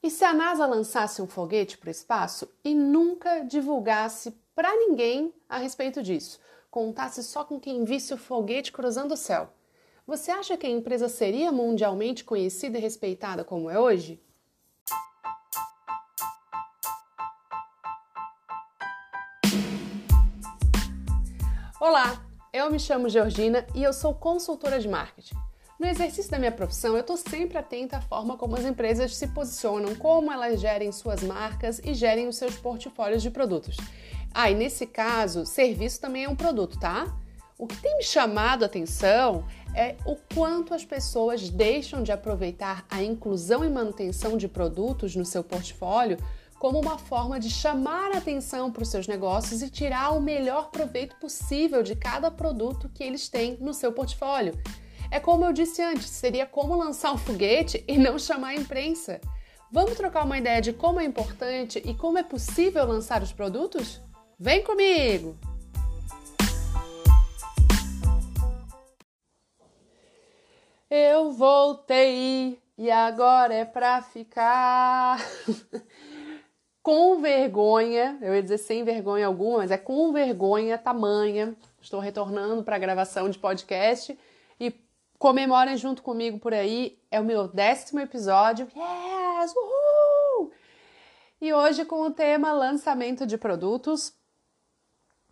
E se a NASA lançasse um foguete para o espaço e nunca divulgasse para ninguém a respeito disso, contasse só com quem visse o foguete cruzando o céu? Você acha que a empresa seria mundialmente conhecida e respeitada como é hoje? Olá, eu me chamo Georgina e eu sou consultora de marketing. No exercício da minha profissão, eu estou sempre atenta à forma como as empresas se posicionam, como elas gerem suas marcas e gerem os seus portfólios de produtos. Ah, e nesse caso, serviço também é um produto, tá? O que tem me chamado a atenção é o quanto as pessoas deixam de aproveitar a inclusão e manutenção de produtos no seu portfólio como uma forma de chamar atenção para os seus negócios e tirar o melhor proveito possível de cada produto que eles têm no seu portfólio. É como eu disse antes, seria como lançar um foguete e não chamar a imprensa. Vamos trocar uma ideia de como é importante e como é possível lançar os produtos? Vem comigo! Eu voltei e agora é pra ficar. com vergonha, eu ia dizer sem vergonha alguma, mas é com vergonha tamanha. Estou retornando para a gravação de podcast Comemorem junto comigo por aí, é o meu décimo episódio. Yes! Uhul! E hoje com o tema lançamento de produtos.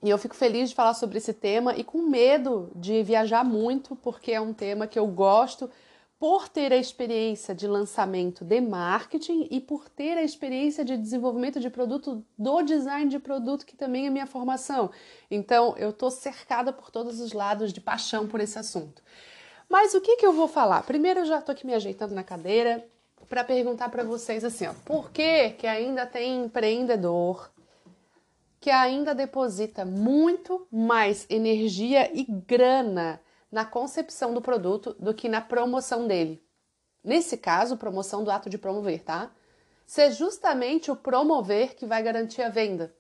E eu fico feliz de falar sobre esse tema e com medo de viajar muito, porque é um tema que eu gosto por ter a experiência de lançamento de marketing e por ter a experiência de desenvolvimento de produto do design de produto, que também é minha formação. Então, eu estou cercada por todos os lados de paixão por esse assunto. Mas o que, que eu vou falar? Primeiro, eu já estou aqui me ajeitando na cadeira para perguntar para vocês assim, ó, por que, que ainda tem empreendedor que ainda deposita muito mais energia e grana na concepção do produto do que na promoção dele? Nesse caso, promoção do ato de promover, tá? Ser justamente o promover que vai garantir a venda.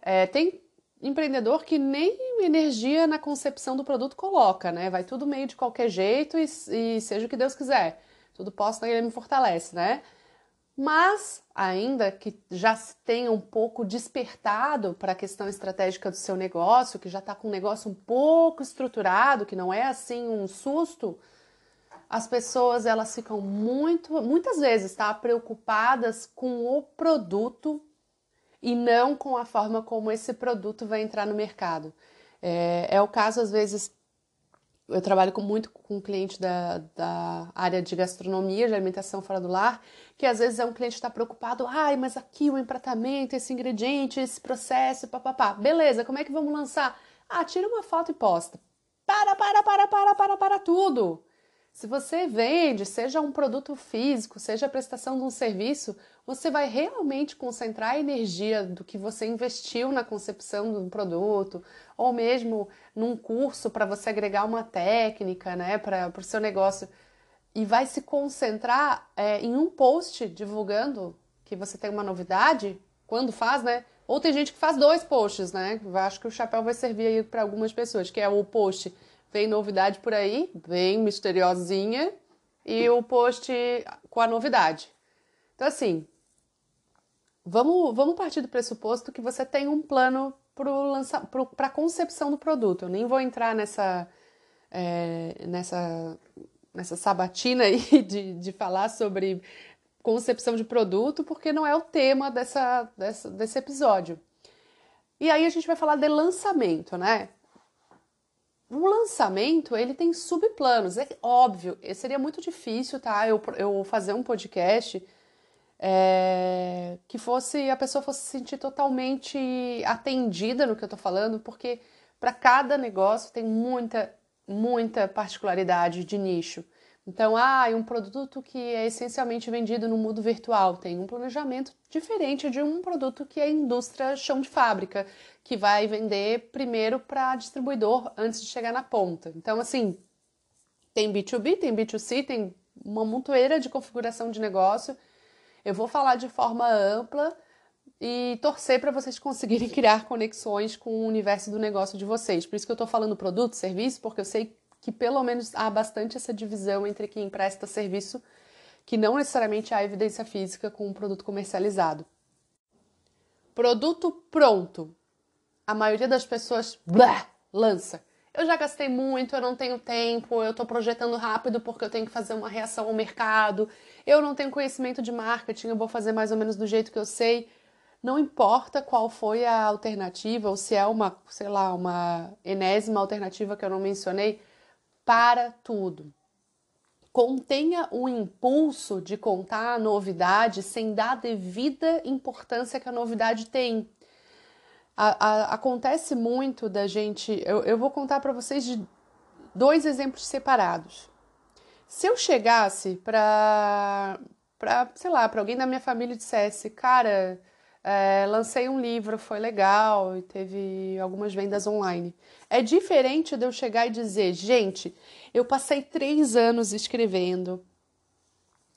É, tem empreendedor que nem energia na concepção do produto coloca, né? Vai tudo meio de qualquer jeito e, e seja o que Deus quiser. Tudo posso, ele me fortalece, né? Mas, ainda que já tenha um pouco despertado para a questão estratégica do seu negócio, que já está com um negócio um pouco estruturado, que não é assim um susto, as pessoas elas ficam muito, muitas vezes, tá, preocupadas com o produto e não com a forma como esse produto vai entrar no mercado. É, é o caso, às vezes, eu trabalho com, muito com um cliente da, da área de gastronomia, de alimentação fora do lar, que às vezes é um cliente que está preocupado, ai, mas aqui o empratamento, esse ingrediente, esse processo, papapá. Beleza, como é que vamos lançar? Ah, tira uma foto e posta. Para, para, para, para, para, para tudo. Se você vende, seja um produto físico, seja a prestação de um serviço, você vai realmente concentrar a energia do que você investiu na concepção do produto, ou mesmo num curso para você agregar uma técnica né, para o seu negócio, e vai se concentrar é, em um post divulgando que você tem uma novidade, quando faz, né? Ou tem gente que faz dois posts, né? Eu acho que o chapéu vai servir aí para algumas pessoas, que é o post Vem novidade por aí, bem misteriosinha, e o post com a novidade. Então, assim, vamos, vamos partir do pressuposto que você tem um plano para a concepção do produto. Eu nem vou entrar nessa, é, nessa, nessa sabatina aí de, de falar sobre concepção de produto, porque não é o tema dessa, dessa, desse episódio. E aí a gente vai falar de lançamento, né? O lançamento, ele tem subplanos. É óbvio, seria muito difícil, tá? Eu, eu fazer um podcast é, que fosse a pessoa fosse se sentir totalmente atendida no que eu tô falando, porque para cada negócio tem muita, muita particularidade de nicho. Então, ah, um produto que é essencialmente vendido no mundo virtual tem um planejamento diferente de um produto que é indústria chão de fábrica, que vai vender primeiro para distribuidor antes de chegar na ponta. Então, assim, tem B2B, tem B2C, tem uma montoeira de configuração de negócio. Eu vou falar de forma ampla e torcer para vocês conseguirem criar conexões com o universo do negócio de vocês. Por isso que eu estou falando produto, serviço, porque eu sei que pelo menos há bastante essa divisão entre quem presta serviço que não necessariamente há evidência física com um produto comercializado. Produto pronto. A maioria das pessoas blá, lança. Eu já gastei muito, eu não tenho tempo, eu estou projetando rápido porque eu tenho que fazer uma reação ao mercado, eu não tenho conhecimento de marketing, eu vou fazer mais ou menos do jeito que eu sei. Não importa qual foi a alternativa, ou se é uma, sei lá, uma enésima alternativa que eu não mencionei, para tudo. Contenha o impulso de contar a novidade sem dar a devida importância que a novidade tem. A, a, acontece muito da gente. Eu, eu vou contar para vocês de dois exemplos separados. Se eu chegasse para, sei lá, para alguém da minha família e dissesse, cara, é, lancei um livro, foi legal e teve algumas vendas online. É diferente de eu chegar e dizer, gente, eu passei três anos escrevendo,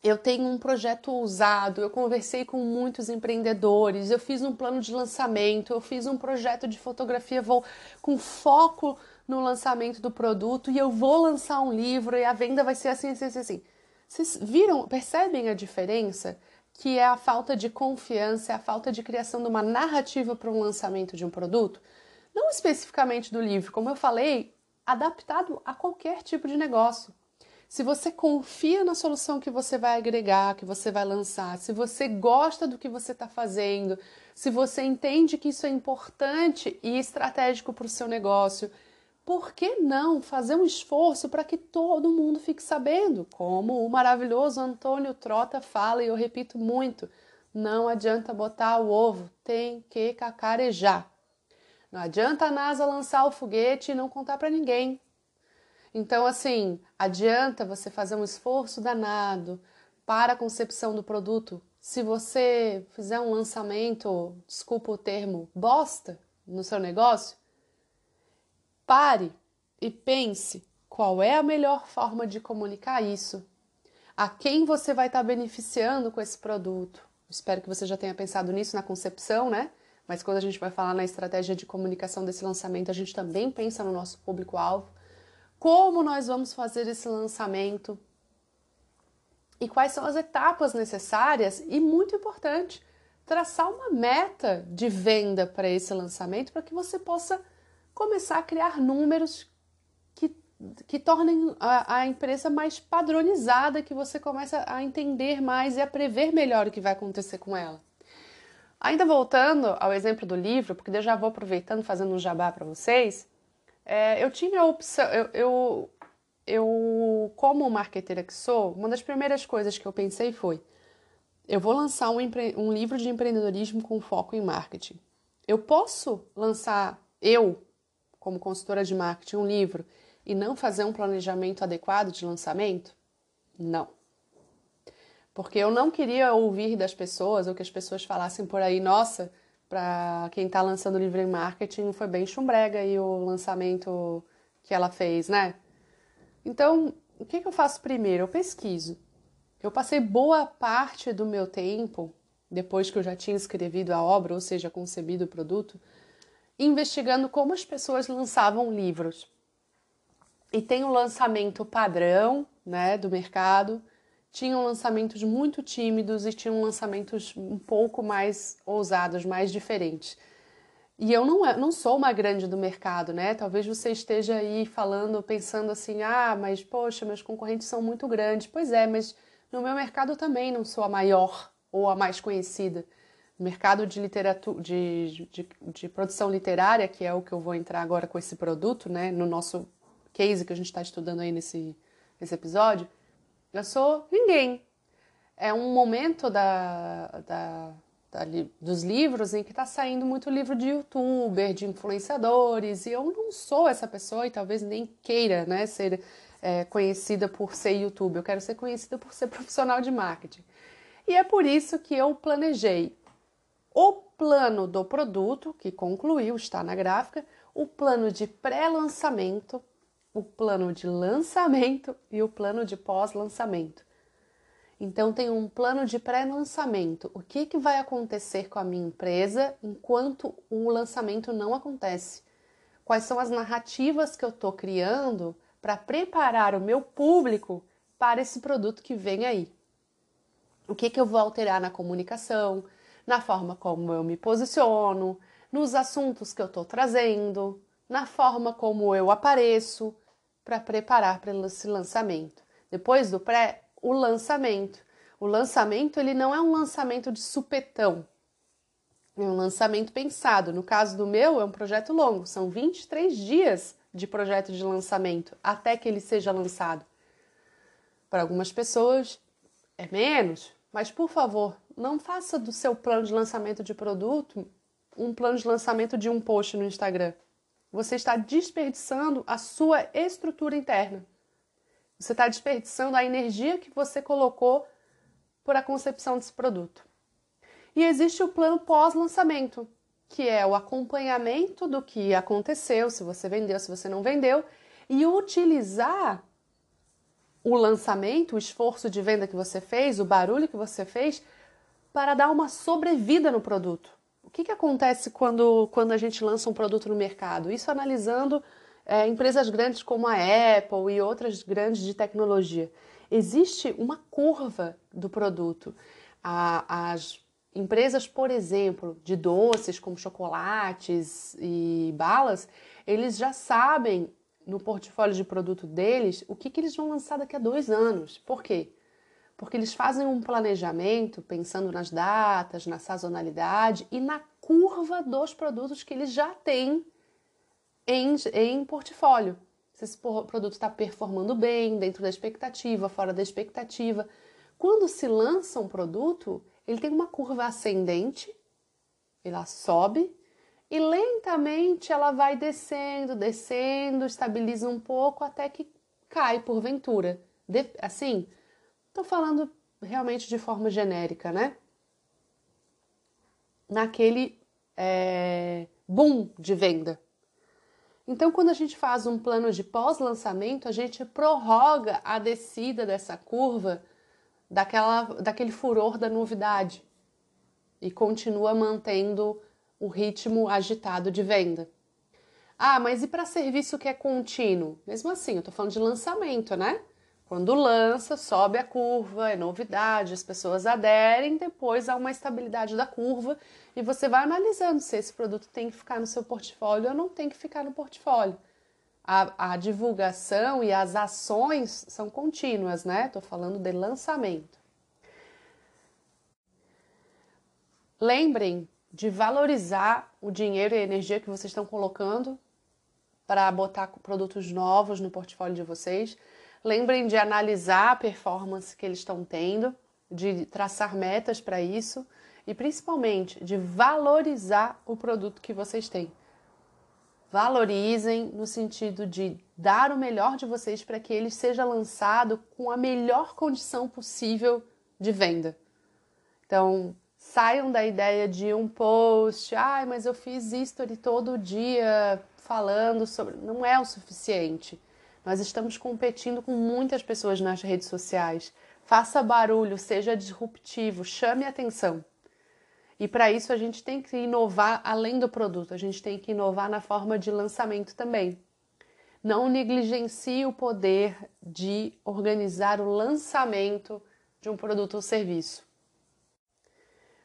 eu tenho um projeto ousado, eu conversei com muitos empreendedores, eu fiz um plano de lançamento, eu fiz um projeto de fotografia vou, com foco no lançamento do produto e eu vou lançar um livro e a venda vai ser assim, assim, assim. assim. Vocês viram, percebem a diferença? Que é a falta de confiança, é a falta de criação de uma narrativa para um lançamento de um produto? Não especificamente do livro, como eu falei, adaptado a qualquer tipo de negócio se você confia na solução que você vai agregar, que você vai lançar, se você gosta do que você está fazendo, se você entende que isso é importante e estratégico para o seu negócio, por que não fazer um esforço para que todo mundo fique sabendo? Como o maravilhoso Antônio Trota fala, e eu repito muito: não adianta botar o ovo, tem que cacarejar. Não adianta a NASA lançar o foguete e não contar para ninguém. Então, assim, adianta você fazer um esforço danado para a concepção do produto. Se você fizer um lançamento, desculpa o termo, bosta no seu negócio, pare e pense qual é a melhor forma de comunicar isso. A quem você vai estar beneficiando com esse produto. Espero que você já tenha pensado nisso na concepção, né? Mas quando a gente vai falar na estratégia de comunicação desse lançamento, a gente também pensa no nosso público-alvo como nós vamos fazer esse lançamento e quais são as etapas necessárias e muito importante, traçar uma meta de venda para esse lançamento para que você possa começar a criar números que, que tornem a, a empresa mais padronizada, que você começa a entender mais e a prever melhor o que vai acontecer com ela. Ainda voltando ao exemplo do livro, porque eu já vou aproveitando fazendo um jabá para vocês, é, eu tinha a opção, eu, eu, eu, como marqueteira que sou, uma das primeiras coisas que eu pensei foi: eu vou lançar um, um livro de empreendedorismo com foco em marketing. Eu posso lançar, eu, como consultora de marketing, um livro e não fazer um planejamento adequado de lançamento? Não. Porque eu não queria ouvir das pessoas ou que as pessoas falassem por aí, nossa para quem está lançando livro em marketing, foi bem chumbrega e o lançamento que ela fez, né? Então, o que, que eu faço primeiro? Eu pesquiso. Eu passei boa parte do meu tempo, depois que eu já tinha escrevido a obra, ou seja, concebido o produto, investigando como as pessoas lançavam livros. E tem o lançamento padrão, né, do mercado, tinham lançamentos muito tímidos e tinham lançamentos um pouco mais ousados, mais diferentes. E eu não, é, não sou uma grande do mercado, né? Talvez você esteja aí falando, pensando assim: ah, mas poxa, meus concorrentes são muito grandes. Pois é, mas no meu mercado também não sou a maior ou a mais conhecida. Mercado de literatura, de, de, de produção literária, que é o que eu vou entrar agora com esse produto, né? No nosso case que a gente está estudando aí nesse, nesse episódio eu sou ninguém. É um momento da, da, da dos livros em que está saindo muito livro de youtuber, de influenciadores, e eu não sou essa pessoa e talvez nem queira né, ser é, conhecida por ser youtuber. Eu quero ser conhecida por ser profissional de marketing. E é por isso que eu planejei o plano do produto, que concluiu, está na gráfica, o plano de pré-lançamento o plano de lançamento e o plano de pós-lançamento. Então, tem um plano de pré-lançamento. O que, que vai acontecer com a minha empresa enquanto o lançamento não acontece? Quais são as narrativas que eu estou criando para preparar o meu público para esse produto que vem aí? O que, que eu vou alterar na comunicação, na forma como eu me posiciono, nos assuntos que eu estou trazendo, na forma como eu apareço para preparar para esse lançamento. Depois do pré, o lançamento. O lançamento ele não é um lançamento de supetão. É um lançamento pensado. No caso do meu, é um projeto longo, são 23 dias de projeto de lançamento até que ele seja lançado. Para algumas pessoas é menos, mas por favor, não faça do seu plano de lançamento de produto um plano de lançamento de um post no Instagram. Você está desperdiçando a sua estrutura interna. Você está desperdiçando a energia que você colocou para a concepção desse produto. E existe o plano pós-lançamento, que é o acompanhamento do que aconteceu, se você vendeu, se você não vendeu, e utilizar o lançamento, o esforço de venda que você fez, o barulho que você fez, para dar uma sobrevida no produto. O que, que acontece quando, quando a gente lança um produto no mercado? Isso analisando é, empresas grandes como a Apple e outras grandes de tecnologia. Existe uma curva do produto. A, as empresas, por exemplo, de doces como chocolates e balas, eles já sabem no portfólio de produto deles o que, que eles vão lançar daqui a dois anos. Por quê? Porque eles fazem um planejamento pensando nas datas, na sazonalidade e na curva dos produtos que eles já têm em, em portfólio. Se esse produto está performando bem, dentro da expectativa, fora da expectativa. Quando se lança um produto, ele tem uma curva ascendente, ela sobe e lentamente ela vai descendo, descendo, estabiliza um pouco até que cai porventura. De, assim, estou falando realmente de forma genérica, né? Naquele é, boom de venda. Então, quando a gente faz um plano de pós-lançamento, a gente prorroga a descida dessa curva daquela, daquele furor da novidade e continua mantendo o ritmo agitado de venda. Ah, mas e para serviço que é contínuo? Mesmo assim, eu estou falando de lançamento, né? Quando lança, sobe a curva, é novidade, as pessoas aderem, depois há uma estabilidade da curva e você vai analisando se esse produto tem que ficar no seu portfólio ou não tem que ficar no portfólio. A, a divulgação e as ações são contínuas, né? Estou falando de lançamento. Lembrem de valorizar o dinheiro e a energia que vocês estão colocando para botar produtos novos no portfólio de vocês Lembrem de analisar a performance que eles estão tendo, de traçar metas para isso e principalmente de valorizar o produto que vocês têm. Valorizem no sentido de dar o melhor de vocês para que ele seja lançado com a melhor condição possível de venda. Então, saiam da ideia de um post, ai, ah, mas eu fiz history todo dia falando sobre. Não é o suficiente. Nós estamos competindo com muitas pessoas nas redes sociais. Faça barulho, seja disruptivo, chame atenção. E para isso a gente tem que inovar além do produto, a gente tem que inovar na forma de lançamento também. Não negligencie o poder de organizar o lançamento de um produto ou serviço.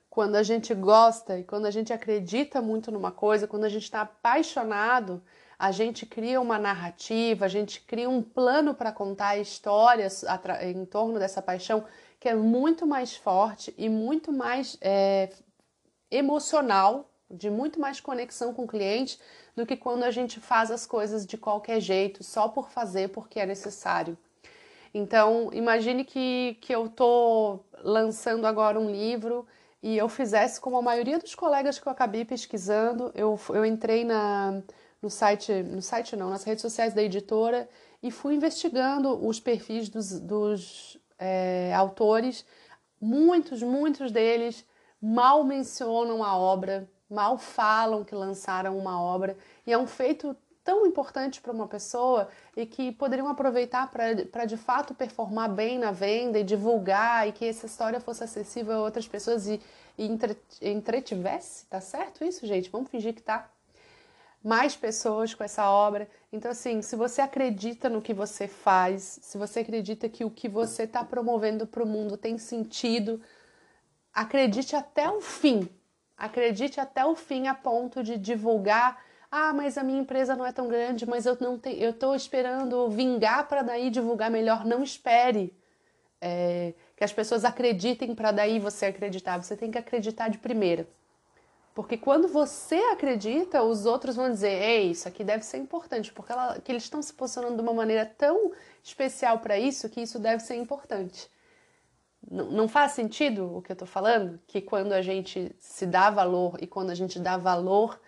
Quando a gente gosta e quando a gente acredita muito numa coisa, quando a gente está apaixonado, a gente cria uma narrativa, a gente cria um plano para contar histórias em torno dessa paixão que é muito mais forte e muito mais é, emocional, de muito mais conexão com o cliente do que quando a gente faz as coisas de qualquer jeito, só por fazer, porque é necessário. Então, imagine que, que eu estou lançando agora um livro e eu fizesse como a maioria dos colegas que eu acabei pesquisando, eu, eu entrei na, no site, no site não, nas redes sociais da editora e fui investigando os perfis dos, dos é, autores. Muitos, muitos deles mal mencionam a obra, mal falam que lançaram uma obra e é um feito tão importante para uma pessoa e que poderiam aproveitar para de fato performar bem na venda e divulgar e que essa história fosse acessível a outras pessoas e, e entre, entretivesse, tá certo isso, gente? Vamos fingir que tá mais pessoas com essa obra. Então, assim, se você acredita no que você faz, se você acredita que o que você está promovendo para o mundo tem sentido, acredite até o fim. Acredite até o fim a ponto de divulgar. Ah, mas a minha empresa não é tão grande, mas eu não tenho, eu estou esperando vingar para daí divulgar melhor. Não espere é, que as pessoas acreditem para daí você acreditar. Você tem que acreditar de primeira. Porque quando você acredita, os outros vão dizer: Ei, isso aqui deve ser importante, porque ela, que eles estão se posicionando de uma maneira tão especial para isso que isso deve ser importante. Não, não faz sentido o que eu estou falando? Que quando a gente se dá valor e quando a gente dá valor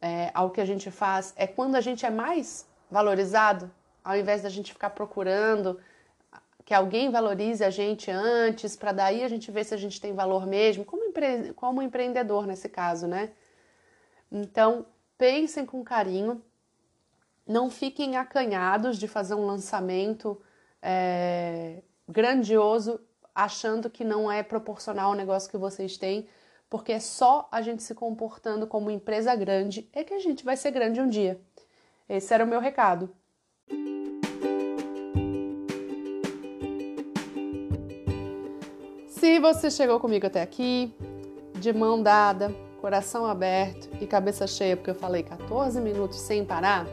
é, ao que a gente faz, é quando a gente é mais valorizado, ao invés da gente ficar procurando que alguém valorize a gente antes, para daí a gente ver se a gente tem valor mesmo, como, empre... como empreendedor nesse caso, né? Então, pensem com carinho, não fiquem acanhados de fazer um lançamento é, grandioso, achando que não é proporcional ao negócio que vocês têm, porque é só a gente se comportando como empresa grande é que a gente vai ser grande um dia. Esse era o meu recado. Se você chegou comigo até aqui, de mão dada, coração aberto e cabeça cheia, porque eu falei 14 minutos sem parar,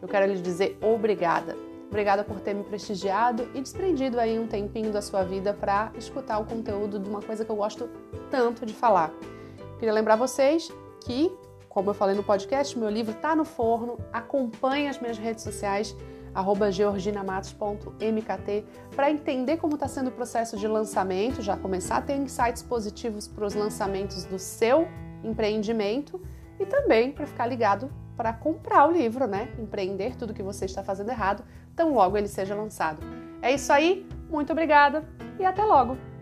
eu quero lhe dizer obrigada. Obrigada por ter me prestigiado e desprendido aí um tempinho da sua vida para escutar o conteúdo de uma coisa que eu gosto tanto de falar. Queria lembrar vocês que, como eu falei no podcast, meu livro está no forno. Acompanhe as minhas redes sociais georginamatos.mkt, para entender como está sendo o processo de lançamento, já começar a ter insights positivos para os lançamentos do seu empreendimento e também para ficar ligado para comprar o livro, né? Empreender tudo que você está fazendo errado, tão logo ele seja lançado. É isso aí, muito obrigada e até logo!